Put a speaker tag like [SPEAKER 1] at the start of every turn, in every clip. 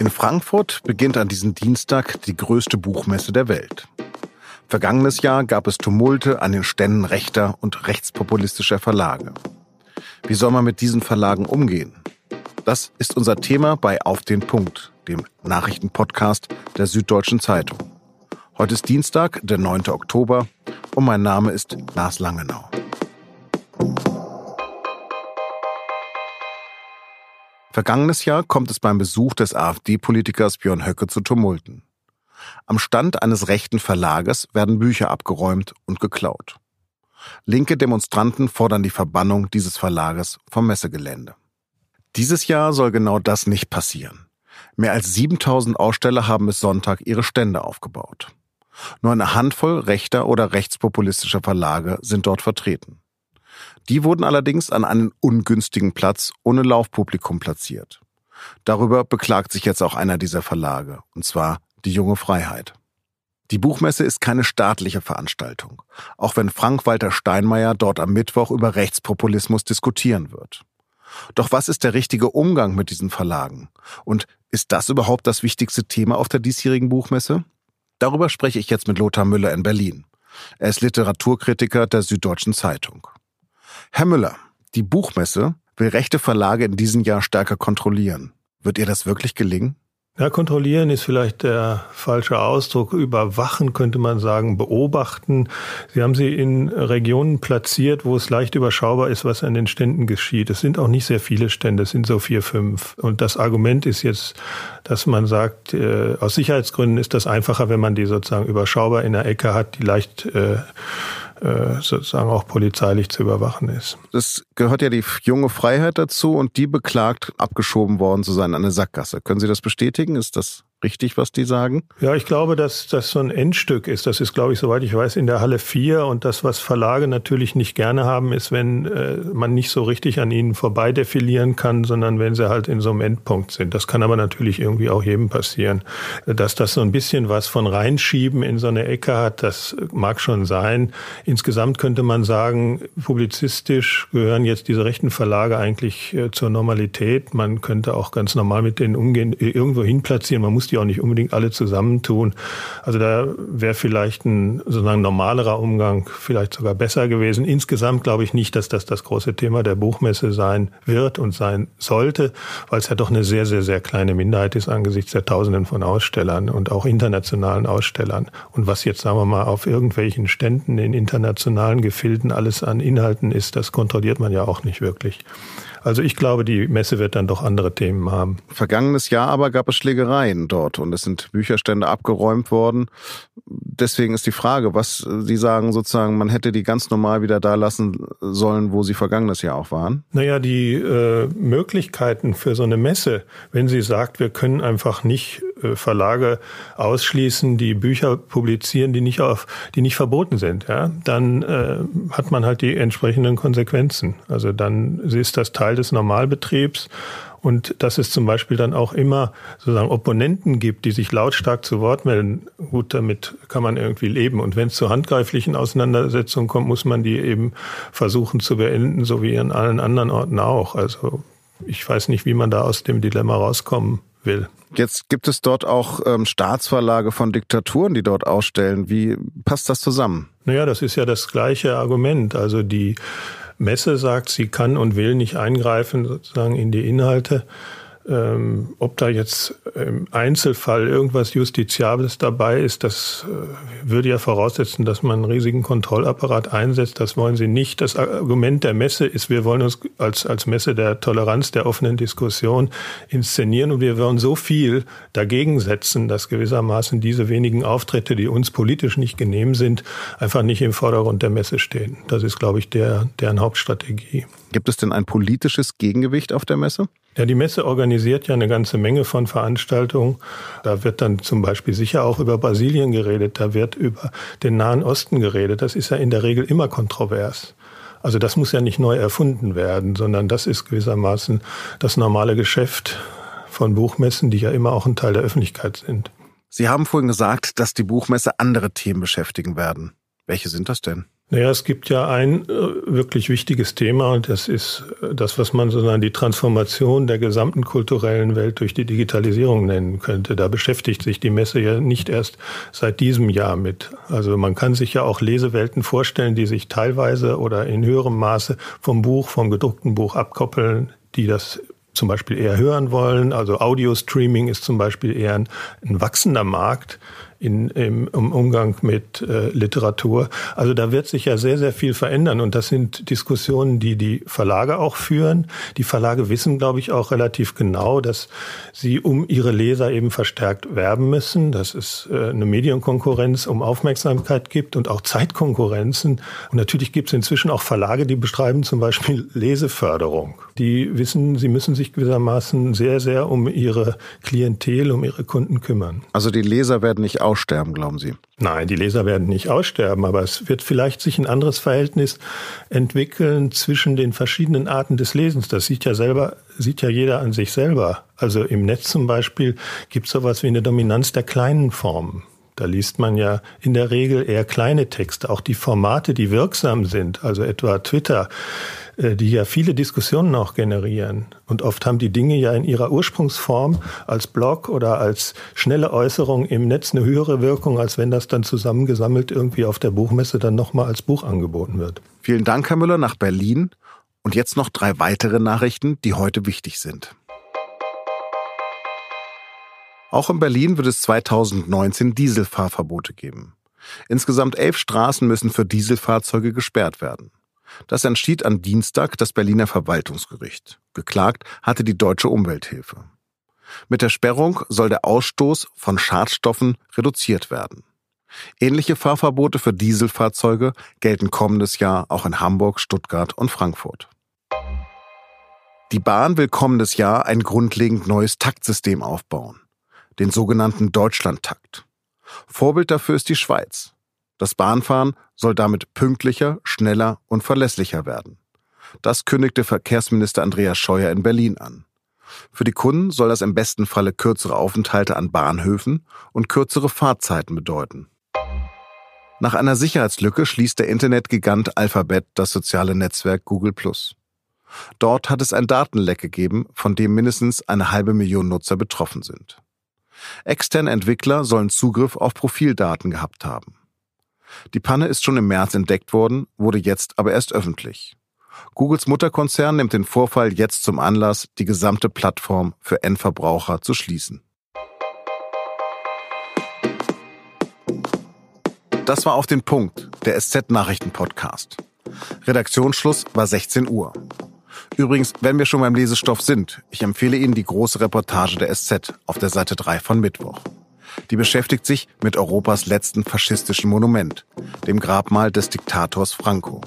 [SPEAKER 1] In Frankfurt beginnt an diesem Dienstag die größte Buchmesse der Welt. Vergangenes Jahr gab es Tumulte an den Ständen rechter und rechtspopulistischer Verlage. Wie soll man mit diesen Verlagen umgehen? Das ist unser Thema bei Auf den Punkt, dem Nachrichtenpodcast der Süddeutschen Zeitung. Heute ist Dienstag, der 9. Oktober und mein Name ist Lars Langenau. Vergangenes Jahr kommt es beim Besuch des AfD-Politikers Björn Höcke zu Tumulten. Am Stand eines rechten Verlages werden Bücher abgeräumt und geklaut. Linke Demonstranten fordern die Verbannung dieses Verlages vom Messegelände. Dieses Jahr soll genau das nicht passieren. Mehr als 7000 Aussteller haben bis Sonntag ihre Stände aufgebaut. Nur eine Handvoll rechter oder rechtspopulistischer Verlage sind dort vertreten. Die wurden allerdings an einen ungünstigen Platz ohne Laufpublikum platziert. Darüber beklagt sich jetzt auch einer dieser Verlage, und zwar die junge Freiheit. Die Buchmesse ist keine staatliche Veranstaltung, auch wenn Frank-Walter Steinmeier dort am Mittwoch über Rechtspopulismus diskutieren wird. Doch was ist der richtige Umgang mit diesen Verlagen? Und ist das überhaupt das wichtigste Thema auf der diesjährigen Buchmesse? Darüber spreche ich jetzt mit Lothar Müller in Berlin. Er ist Literaturkritiker der Süddeutschen Zeitung. Herr Müller, die Buchmesse will rechte Verlage in diesem Jahr stärker kontrollieren. Wird ihr das wirklich gelingen?
[SPEAKER 2] Ja, kontrollieren ist vielleicht der falsche Ausdruck. Überwachen könnte man sagen, beobachten. Sie haben sie in Regionen platziert, wo es leicht überschaubar ist, was an den Ständen geschieht. Es sind auch nicht sehr viele Stände, es sind so vier, fünf. Und das Argument ist jetzt, dass man sagt, äh, aus Sicherheitsgründen ist das einfacher, wenn man die sozusagen überschaubar in der Ecke hat, die leicht äh, sozusagen auch polizeilich zu überwachen ist.
[SPEAKER 1] Es gehört ja die junge Freiheit dazu und die beklagt, abgeschoben worden zu sein an eine Sackgasse. Können Sie das bestätigen? Ist das richtig, was die sagen?
[SPEAKER 2] Ja, ich glaube, dass das so ein Endstück ist. Das ist, glaube ich, soweit ich weiß, in der Halle 4. Und das, was Verlage natürlich nicht gerne haben, ist, wenn äh, man nicht so richtig an ihnen vorbei defilieren kann, sondern wenn sie halt in so einem Endpunkt sind. Das kann aber natürlich irgendwie auch jedem passieren. Dass das so ein bisschen was von reinschieben in so eine Ecke hat, das mag schon sein. Insgesamt könnte man sagen, publizistisch gehören jetzt diese rechten Verlage eigentlich äh, zur Normalität. Man könnte auch ganz normal mit denen umgehen, irgendwo hin platzieren. Man muss die auch nicht unbedingt alle zusammentun. Also da wäre vielleicht ein sozusagen normalerer Umgang vielleicht sogar besser gewesen. Insgesamt glaube ich nicht, dass das das große Thema der Buchmesse sein wird und sein sollte, weil es ja doch eine sehr, sehr, sehr kleine Minderheit ist angesichts der Tausenden von Ausstellern und auch internationalen Ausstellern. Und was jetzt, sagen wir mal, auf irgendwelchen Ständen in internationalen Gefilden alles an Inhalten ist, das kontrolliert man ja auch nicht wirklich. Also ich glaube, die Messe wird dann doch andere Themen haben.
[SPEAKER 1] Vergangenes Jahr aber gab es Schlägereien dort und es sind Bücherstände abgeräumt worden. Deswegen ist die Frage, was Sie sagen sozusagen, man hätte die ganz normal wieder da lassen sollen, wo sie vergangenes Jahr auch waren?
[SPEAKER 2] Naja, die äh, Möglichkeiten für so eine Messe, wenn sie sagt, wir können einfach nicht äh, Verlage ausschließen, die Bücher publizieren, die nicht auf, die nicht verboten sind, ja, dann äh, hat man halt die entsprechenden Konsequenzen. Also dann ist das Teil des Normalbetriebs und dass es zum Beispiel dann auch immer sozusagen Opponenten gibt, die sich lautstark zu Wort melden. Gut, damit kann man irgendwie leben. Und wenn es zu handgreiflichen Auseinandersetzungen kommt, muss man die eben versuchen zu beenden, so wie an allen anderen Orten auch. Also ich weiß nicht, wie man da aus dem Dilemma rauskommen will.
[SPEAKER 1] Jetzt gibt es dort auch ähm, Staatsverlage von Diktaturen, die dort ausstellen. Wie passt das zusammen?
[SPEAKER 2] Naja, das ist ja das gleiche Argument. Also die Messe sagt, sie kann und will nicht eingreifen sozusagen in die Inhalte. Ähm, ob da jetzt im Einzelfall irgendwas Justiziables dabei ist, das äh, würde ja voraussetzen, dass man einen riesigen Kontrollapparat einsetzt. Das wollen sie nicht. Das Argument der Messe ist, wir wollen uns als, als Messe der Toleranz, der offenen Diskussion inszenieren und wir wollen so viel dagegen setzen, dass gewissermaßen diese wenigen Auftritte, die uns politisch nicht genehm sind, einfach nicht im Vordergrund der Messe stehen. Das ist, glaube ich, der, deren Hauptstrategie.
[SPEAKER 1] Gibt es denn ein politisches Gegengewicht auf der Messe?
[SPEAKER 2] Ja, die Messe organisiert ja eine ganze Menge von Veranstaltungen. Da wird dann zum Beispiel sicher auch über Brasilien geredet, da wird über den Nahen Osten geredet. Das ist ja in der Regel immer kontrovers. Also das muss ja nicht neu erfunden werden, sondern das ist gewissermaßen das normale Geschäft von Buchmessen, die ja immer auch ein Teil der Öffentlichkeit sind.
[SPEAKER 1] Sie haben vorhin gesagt, dass die Buchmesse andere Themen beschäftigen werden. Welche sind das denn?
[SPEAKER 2] Naja, es gibt ja ein äh, wirklich wichtiges Thema und das ist äh, das, was man sozusagen die Transformation der gesamten kulturellen Welt durch die Digitalisierung nennen könnte. Da beschäftigt sich die Messe ja nicht erst seit diesem Jahr mit. Also man kann sich ja auch Lesewelten vorstellen, die sich teilweise oder in höherem Maße vom Buch, vom gedruckten Buch abkoppeln, die das zum Beispiel eher hören wollen. Also Audio-Streaming ist zum Beispiel eher ein, ein wachsender Markt in, im, im Umgang mit äh, Literatur. Also da wird sich ja sehr, sehr viel verändern. Und das sind Diskussionen, die die Verlage auch führen. Die Verlage wissen, glaube ich, auch relativ genau, dass sie um ihre Leser eben verstärkt werben müssen, dass es äh, eine Medienkonkurrenz um Aufmerksamkeit gibt und auch Zeitkonkurrenzen. Und natürlich gibt es inzwischen auch Verlage, die beschreiben zum Beispiel Leseförderung. Die wissen, sie müssen sich gewissermaßen sehr, sehr um ihre Klientel, um ihre Kunden kümmern.
[SPEAKER 1] Also die Leser werden nicht aussterben, glauben Sie?
[SPEAKER 2] Nein, die Leser werden nicht aussterben, aber es wird vielleicht sich ein anderes Verhältnis entwickeln zwischen den verschiedenen Arten des Lesens. Das sieht ja selber, sieht ja jeder an sich selber. Also im Netz zum Beispiel gibt es sowas wie eine Dominanz der kleinen Formen. Da liest man ja in der Regel eher kleine Texte. Auch die Formate, die wirksam sind, also etwa Twitter, äh, die ja viele Diskussionen auch generieren. Und oft haben die Dinge ja in ihrer Ursprungsform als Blog oder als schnelle Äußerung im Netz eine höhere Wirkung, als wenn das dann zusammengesammelt irgendwie auf der Buchmesse dann nochmal als Buch angeboten wird.
[SPEAKER 1] Vielen Dank, Herr Müller, nach Berlin. Und jetzt noch drei weitere Nachrichten, die heute wichtig sind. Auch in Berlin wird es 2019 Dieselfahrverbote geben. Insgesamt elf Straßen müssen für Dieselfahrzeuge gesperrt werden. Das entschied am Dienstag das Berliner Verwaltungsgericht. Geklagt hatte die Deutsche Umwelthilfe. Mit der Sperrung soll der Ausstoß von Schadstoffen reduziert werden. Ähnliche Fahrverbote für Dieselfahrzeuge gelten kommendes Jahr auch in Hamburg, Stuttgart und Frankfurt. Die Bahn will kommendes Jahr ein grundlegend neues Taktsystem aufbauen, den sogenannten Deutschlandtakt. Vorbild dafür ist die Schweiz. Das Bahnfahren soll damit pünktlicher, schneller und verlässlicher werden. Das kündigte Verkehrsminister Andreas Scheuer in Berlin an. Für die Kunden soll das im besten Falle kürzere Aufenthalte an Bahnhöfen und kürzere Fahrzeiten bedeuten. Nach einer Sicherheitslücke schließt der Internetgigant Alphabet das soziale Netzwerk Google Dort hat es ein Datenleck gegeben, von dem mindestens eine halbe Million Nutzer betroffen sind. Externe Entwickler sollen Zugriff auf Profildaten gehabt haben. Die Panne ist schon im März entdeckt worden, wurde jetzt aber erst öffentlich. Googles Mutterkonzern nimmt den Vorfall jetzt zum Anlass, die gesamte Plattform für Endverbraucher zu schließen. Das war auf den Punkt, der SZ-Nachrichten-Podcast. Redaktionsschluss war 16 Uhr. Übrigens, wenn wir schon beim Lesestoff sind, ich empfehle Ihnen die große Reportage der SZ auf der Seite 3 von Mittwoch. Die beschäftigt sich mit Europas letzten faschistischen Monument, dem Grabmal des Diktators Franco.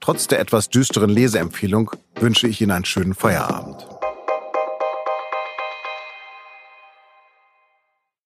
[SPEAKER 1] Trotz der etwas düsteren Leseempfehlung wünsche ich Ihnen einen schönen Feierabend.